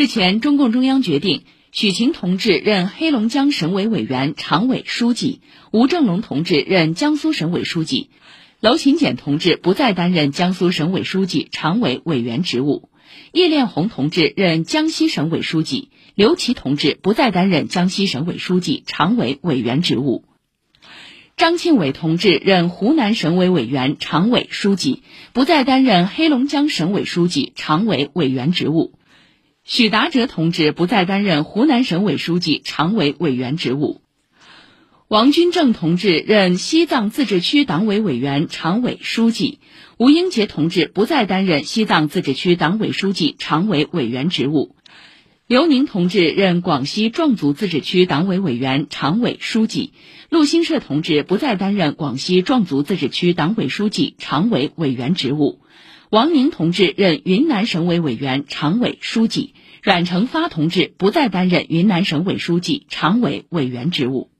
日前，中共中央决定，许勤同志任黑龙江省委委员、常委、书记，吴正龙同志任江苏省委书记，娄勤俭同志不再担任江苏省委书记、常委、委员职务，叶炼红同志任江西省委书记，刘奇同志不再担任江西省委书记、常委、委员职务。张庆伟同志任湖南省委委员、常委、书记，不再担任黑龙江省委书记、常委、委员职务。许达哲同志不再担任湖南省委书记、常委、委员职务。王军正同志任西藏自治区党委委员、常委、书记。吴英杰同志不再担任西藏自治区党委书记、常委、委员职务。刘宁同志任广西壮族自治区党委委员、常委、书记；陆新社同志不再担任广西壮族自治区党委书记、常委、委员职务；王宁同志任云南省委委员、常委、书记；阮成发同志不再担任云南省委书记、常委、委员职务。